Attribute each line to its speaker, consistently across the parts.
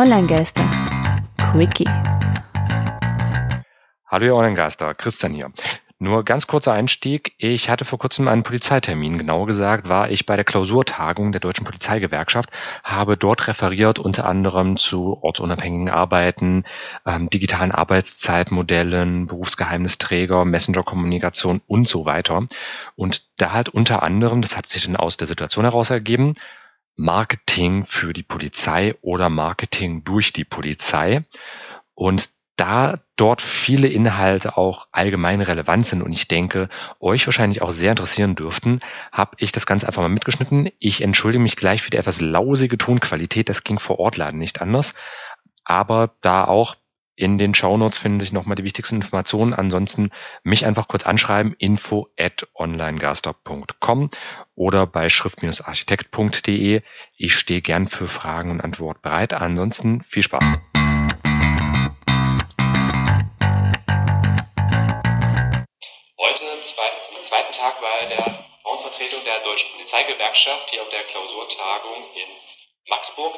Speaker 1: Online-Geister. Quickie.
Speaker 2: Hallo ihr Online-Geister, Christian hier. Nur ganz kurzer Einstieg. Ich hatte vor kurzem einen Polizeitermin. Genauer gesagt war ich bei der Klausurtagung der Deutschen Polizeigewerkschaft, habe dort referiert unter anderem zu ortsunabhängigen Arbeiten, ähm, digitalen Arbeitszeitmodellen, Berufsgeheimnisträger, Messenger-Kommunikation und so weiter. Und da halt unter anderem, das hat sich dann aus der Situation heraus ergeben, Marketing für die Polizei oder Marketing durch die Polizei. Und da dort viele Inhalte auch allgemein relevant sind und ich denke, euch wahrscheinlich auch sehr interessieren dürften, habe ich das Ganze einfach mal mitgeschnitten. Ich entschuldige mich gleich für die etwas lausige Tonqualität, das ging vor Ort leider nicht anders. Aber da auch in den Shownotes finden sich nochmal die wichtigsten Informationen. Ansonsten mich einfach kurz anschreiben, info at onlinegaster.com oder bei schrift-architekt.de. Ich stehe gern für Fragen und Antwort bereit. Ansonsten viel Spaß.
Speaker 3: zweiten Tag bei der Frauenvertretung der Deutschen Polizeigewerkschaft hier auf der Klausurtagung in Magdeburg.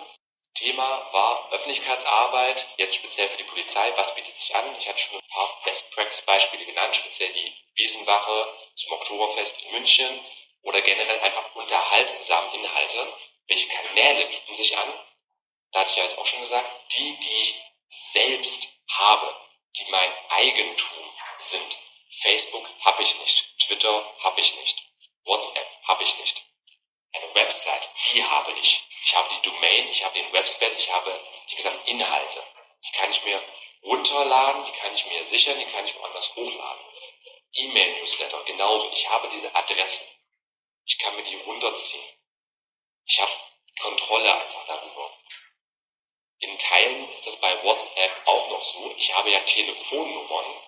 Speaker 3: Thema war Öffentlichkeitsarbeit, jetzt speziell für die Polizei. Was bietet sich an? Ich hatte schon ein paar Best-Practice-Beispiele genannt, speziell die Wiesenwache zum Oktoberfest in München oder generell einfach unterhaltsame Inhalte. Welche Kanäle bieten sich an? Da hatte ich ja jetzt auch schon gesagt, die, die ich selbst habe, die mein Eigentum sind. Facebook habe ich nicht. Twitter habe ich nicht. WhatsApp habe ich nicht. Eine Website, die habe ich. Ich habe die Domain, ich habe den Webspace, ich habe die gesamten Inhalte. Die kann ich mir runterladen, die kann ich mir sichern, die kann ich woanders hochladen. E-Mail-Newsletter, genauso. Ich habe diese Adressen. Ich kann mir die runterziehen. Ich habe Kontrolle einfach darüber. In Teilen ist das bei WhatsApp auch noch so. Ich habe ja Telefonnummern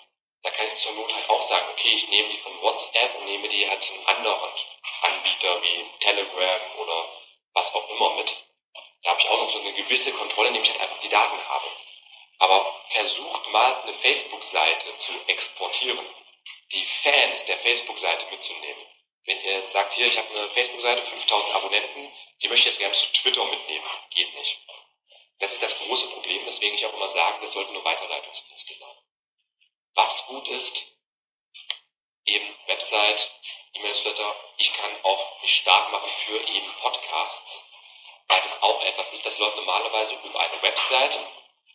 Speaker 3: da kann ich zur Not halt auch sagen, okay, ich nehme die von WhatsApp und nehme die halt einen anderen Anbieter wie Telegram oder was auch immer mit. Da habe ich auch noch so eine gewisse Kontrolle, indem ich halt einfach die Daten habe. Aber versucht mal eine Facebook-Seite zu exportieren, die Fans der Facebook-Seite mitzunehmen. Wenn ihr jetzt sagt, hier, ich habe eine Facebook-Seite, 5000 Abonnenten, die möchte ich jetzt gerne zu Twitter mitnehmen. Geht nicht. Das ist das große Problem, weswegen ich auch immer sage, das sollten nur Weiterleitungsdienste sein was gut ist, eben Website, E-Mail-Newsletter. Ich kann auch mich stark machen für eben Podcasts, weil das auch etwas ist, das läuft normalerweise über eine Website,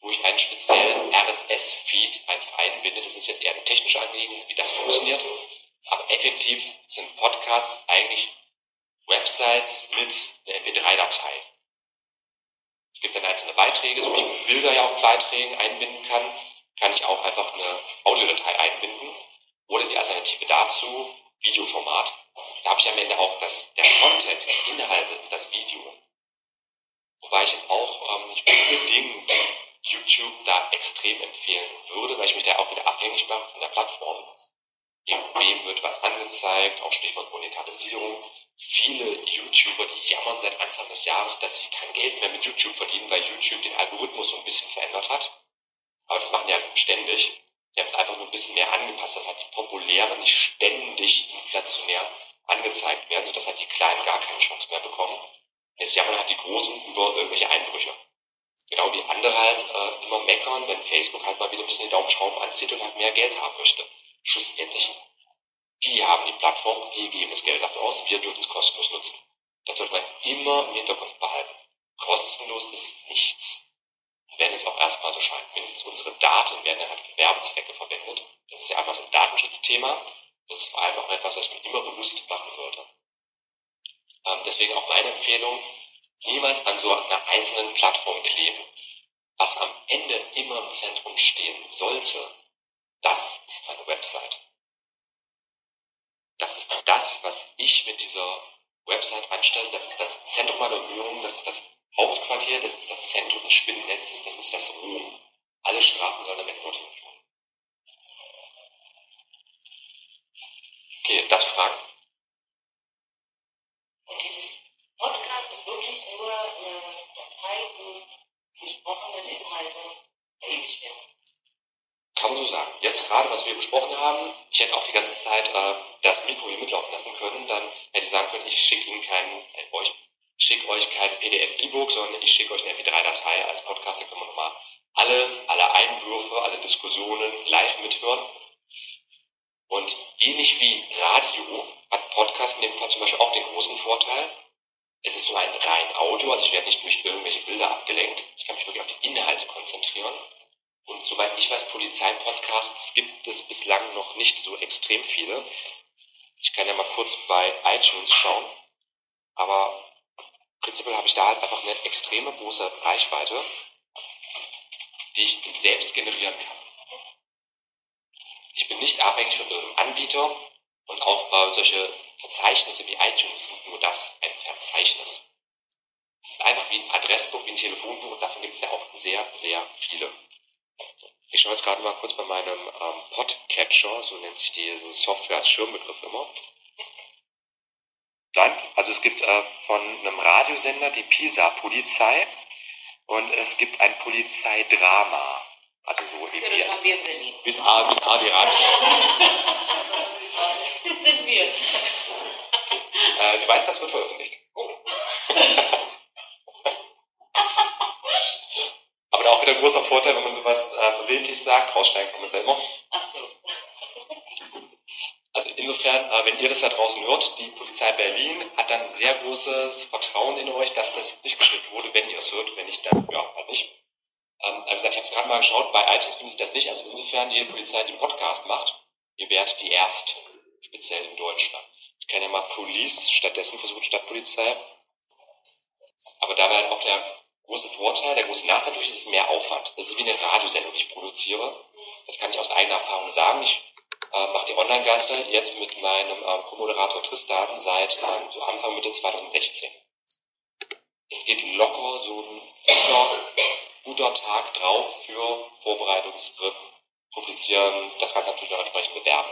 Speaker 3: wo ich einen speziellen RSS-Feed einfach einbinde. Das ist jetzt eher eine technische Angelegenheit, wie das funktioniert. Aber effektiv sind Podcasts eigentlich Websites mit einer MP3-Datei. Es gibt dann einzelne Beiträge, so wie ich Bilder ja auch Beiträgen einbinden kann kann ich auch einfach eine Audiodatei einbinden oder die Alternative dazu, Videoformat. Da habe ich am Ende auch das, der Kontext, die Inhalte das Video. Wobei ich es auch ähm, nicht unbedingt YouTube da extrem empfehlen würde, weil ich mich da auch wieder abhängig mache von der Plattform. wem wird was angezeigt, auch Stichwort Monetarisierung. Viele YouTuber, die jammern seit Anfang des Jahres, dass sie kein Geld mehr mit YouTube verdienen, weil YouTube den Algorithmus so ein bisschen verändert hat. Aber das machen die halt ständig. Die haben es einfach nur ein bisschen mehr angepasst, dass halt die populären nicht ständig inflationär angezeigt werden, sodass halt die Kleinen gar keine Chance mehr bekommen. Jetzt jammern halt die Großen über irgendwelche Einbrüche. Genau wie andere halt äh, immer meckern, wenn Facebook halt mal wieder ein bisschen die Daumenschrauben anzieht und halt mehr Geld haben möchte. Schlussendlich, die haben die Plattform, die geben das Geld dafür aus, wir dürfen es kostenlos nutzen. Das sollte man immer im Hintergrund behalten. Kostenlos ist nichts werden es auch erstmal so scheinen. Mindestens unsere Daten werden dann halt für Werbezwecke verwendet. Das ist ja einmal so ein Datenschutzthema. Das ist vor allem auch etwas, was man immer bewusst machen sollte. Ähm, deswegen auch meine Empfehlung, niemals an so einer einzelnen Plattform kleben. Was am Ende immer im Zentrum stehen sollte, das ist meine Website. Das ist das, was ich mit dieser Website anstelle. Das ist das Zentrum meiner Bemühungen, das ist das Hauptquartier, das ist das Zentrum des Spinnennetzes, das ist das Rom. Alle Straßen sollen damit dorthin führen. Okay, dazu Fragen?
Speaker 4: Und dieses Podcast ist wirklich nur eine Datei, wo gesprochene Inhalte erledigt werden.
Speaker 3: Kann man so sagen. Jetzt gerade, was wir besprochen haben, ich hätte auch die ganze Zeit äh, das Mikro hier mitlaufen lassen können, dann hätte ich sagen können, ich schicke Ihnen keinen, äh, euch schicke euch kein PDF-E-Book, sondern ich schicke euch eine MP3-Datei als Podcast. Da können wir nochmal alles, alle Einwürfe, alle Diskussionen live mithören. Und ähnlich wie Radio hat Podcast in dem Fall zum Beispiel auch den großen Vorteil, es ist so ein rein Audio, also ich werde nicht durch irgendwelche Bilder abgelenkt. Ich kann mich wirklich auf die Inhalte konzentrieren. Und soweit ich weiß, Polizeipodcasts gibt es bislang noch nicht so extrem viele. Ich kann ja mal kurz bei iTunes schauen. Aber prinzipiell habe ich da halt einfach eine extreme große Reichweite, die ich selbst generieren kann. Ich bin nicht abhängig von irgendeinem Anbieter und auch äh, solche Verzeichnisse wie iTunes sind nur das, ein Verzeichnis. Es ist einfach wie ein Adressbuch, wie ein Telefonbuch und davon gibt es ja auch sehr, sehr viele. Ich schaue jetzt gerade mal kurz bei meinem ähm, Podcatcher, so nennt sich diese Software als Schirmbegriff immer. Nein, also es gibt äh, von einem Radiosender die Pisa-Polizei und es gibt ein Polizeidrama. Also so
Speaker 4: Ja, das haben wir in Berlin.
Speaker 3: bis A, bis A die Radio.
Speaker 4: Das sind wir.
Speaker 3: Äh, du weißt, das wird veröffentlicht.
Speaker 4: Oh.
Speaker 3: Aber da auch wieder ein großer Vorteil, wenn man sowas äh, versehentlich sagt, rausschneiden kann man selber.
Speaker 4: Ach so.
Speaker 3: Also insofern, äh, wenn ihr das da draußen hört, die Polizei Berlin hat dann sehr großes Vertrauen in euch, dass das nicht geschnitten wurde, wenn ihr es hört, wenn nicht, dann ja, halt nicht. Ähm, wie gesagt, ich habe es gerade mal geschaut, bei iTunes finden Sie das nicht. Also insofern, jede Polizei, die einen Podcast macht, ihr werdet die erste, speziell in Deutschland. Ich kann ja mal Police stattdessen versuchen, statt Polizei. Aber da wäre halt auch der große Vorteil, der große Nachteil natürlich ist es mehr Aufwand. Das ist wie eine Radiosendung, die ich produziere. Das kann ich aus eigener Erfahrung sagen. Ich äh, mache die Online-Geister jetzt mit meinem äh, Co-Moderator Tristan seit ähm, so Anfang Mitte 2016. Es geht locker so ein guter, guter Tag drauf für Vorbereitungsgrip, publizieren, das Ganze natürlich auch entsprechend bewerben.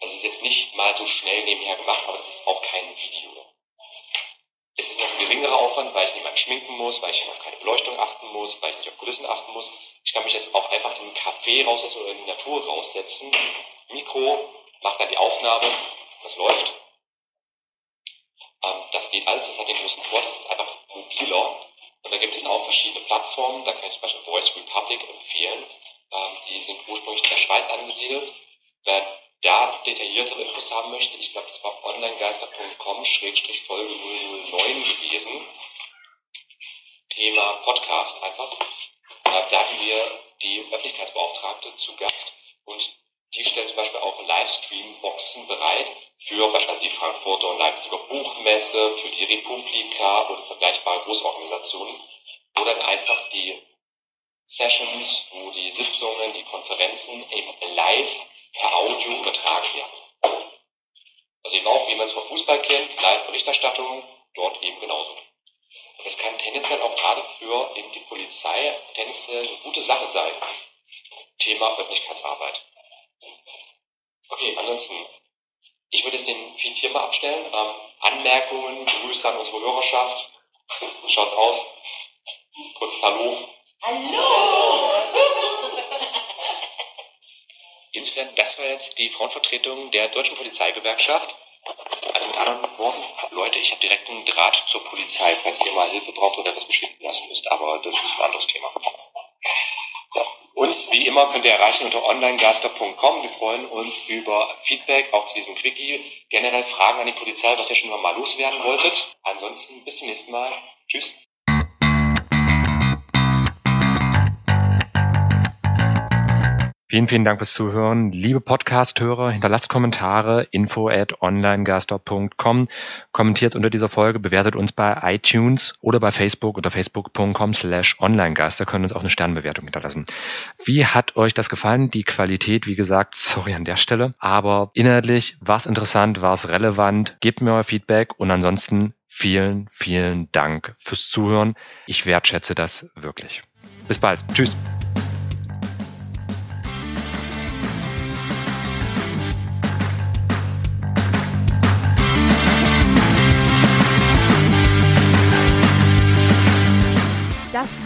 Speaker 3: Das ist jetzt nicht mal so schnell nebenher gemacht, aber das ist auch kein Video. Es ist noch ein geringerer Aufwand, weil ich niemanden schminken muss, weil ich auf keine Beleuchtung achten muss, weil ich nicht auf Kulissen achten muss. Ich kann mich jetzt auch einfach in einen Café raussetzen oder in die Natur raussetzen, Mikro, mache dann die Aufnahme, das läuft. Ähm, das geht alles, das hat den großen Vorteil, das ist einfach mobiler. Und da gibt es auch verschiedene Plattformen, da kann ich zum Beispiel Voice Republic empfehlen. Ähm, die sind ursprünglich in der Schweiz angesiedelt. Wer da detailliertere Infos haben möchte, ich glaube, das war onlinegeister.com-folge 009 gewesen. Thema Podcast einfach. Äh, da hatten wir die Öffentlichkeitsbeauftragte zu Gast und die stellt zum Beispiel auch Livestream-Boxen bereit für beispielsweise die Frankfurter und Leipziger Buchmesse, für die Republika und vergleichbare Großorganisationen, wo dann einfach die Sessions, wo die Sitzungen, die Konferenzen eben live per Audio übertragen werden. Also eben auch, wie man es vom Fußball kennt, Live-Berichterstattung, dort eben genauso. Und das kann tendenziell auch gerade für eben die Polizei tendenziell eine gute Sache sein. Thema Öffentlichkeitsarbeit. Okay, ansonsten, ich würde jetzt den Feed hier mal abstellen. Ähm, Anmerkungen, Grüße an unsere Hörerschaft. Schaut's aus. Kurzes Hallo.
Speaker 4: Hallo!
Speaker 3: Insofern, das war jetzt die Frauenvertretung der Deutschen Polizeigewerkschaft. Also mit anderen Worten, Leute, ich habe direkt einen Draht zur Polizei, falls ihr mal Hilfe braucht oder was beschwinden lassen müsst. Aber das ist ein anderes Thema. So. Uns, wie immer, könnt ihr erreichen unter onlinegaster.com. Wir freuen uns über Feedback, auch zu diesem Quickie. Generell Fragen an die Polizei, was ihr schon mal loswerden wolltet. Ansonsten bis zum nächsten Mal. Tschüss.
Speaker 2: Vielen, vielen Dank fürs Zuhören. Liebe Podcast-Hörer, hinterlasst Kommentare, info at onlinegaster.com. Kommentiert unter dieser Folge, bewertet uns bei iTunes oder bei Facebook unter facebook.com slash onlinegeister, können uns auch eine Sternbewertung hinterlassen. Wie hat euch das gefallen? Die Qualität, wie gesagt, sorry an der Stelle, aber inhaltlich war es interessant, war es relevant. Gebt mir euer Feedback und ansonsten vielen, vielen Dank fürs Zuhören. Ich wertschätze das wirklich. Bis bald. Tschüss.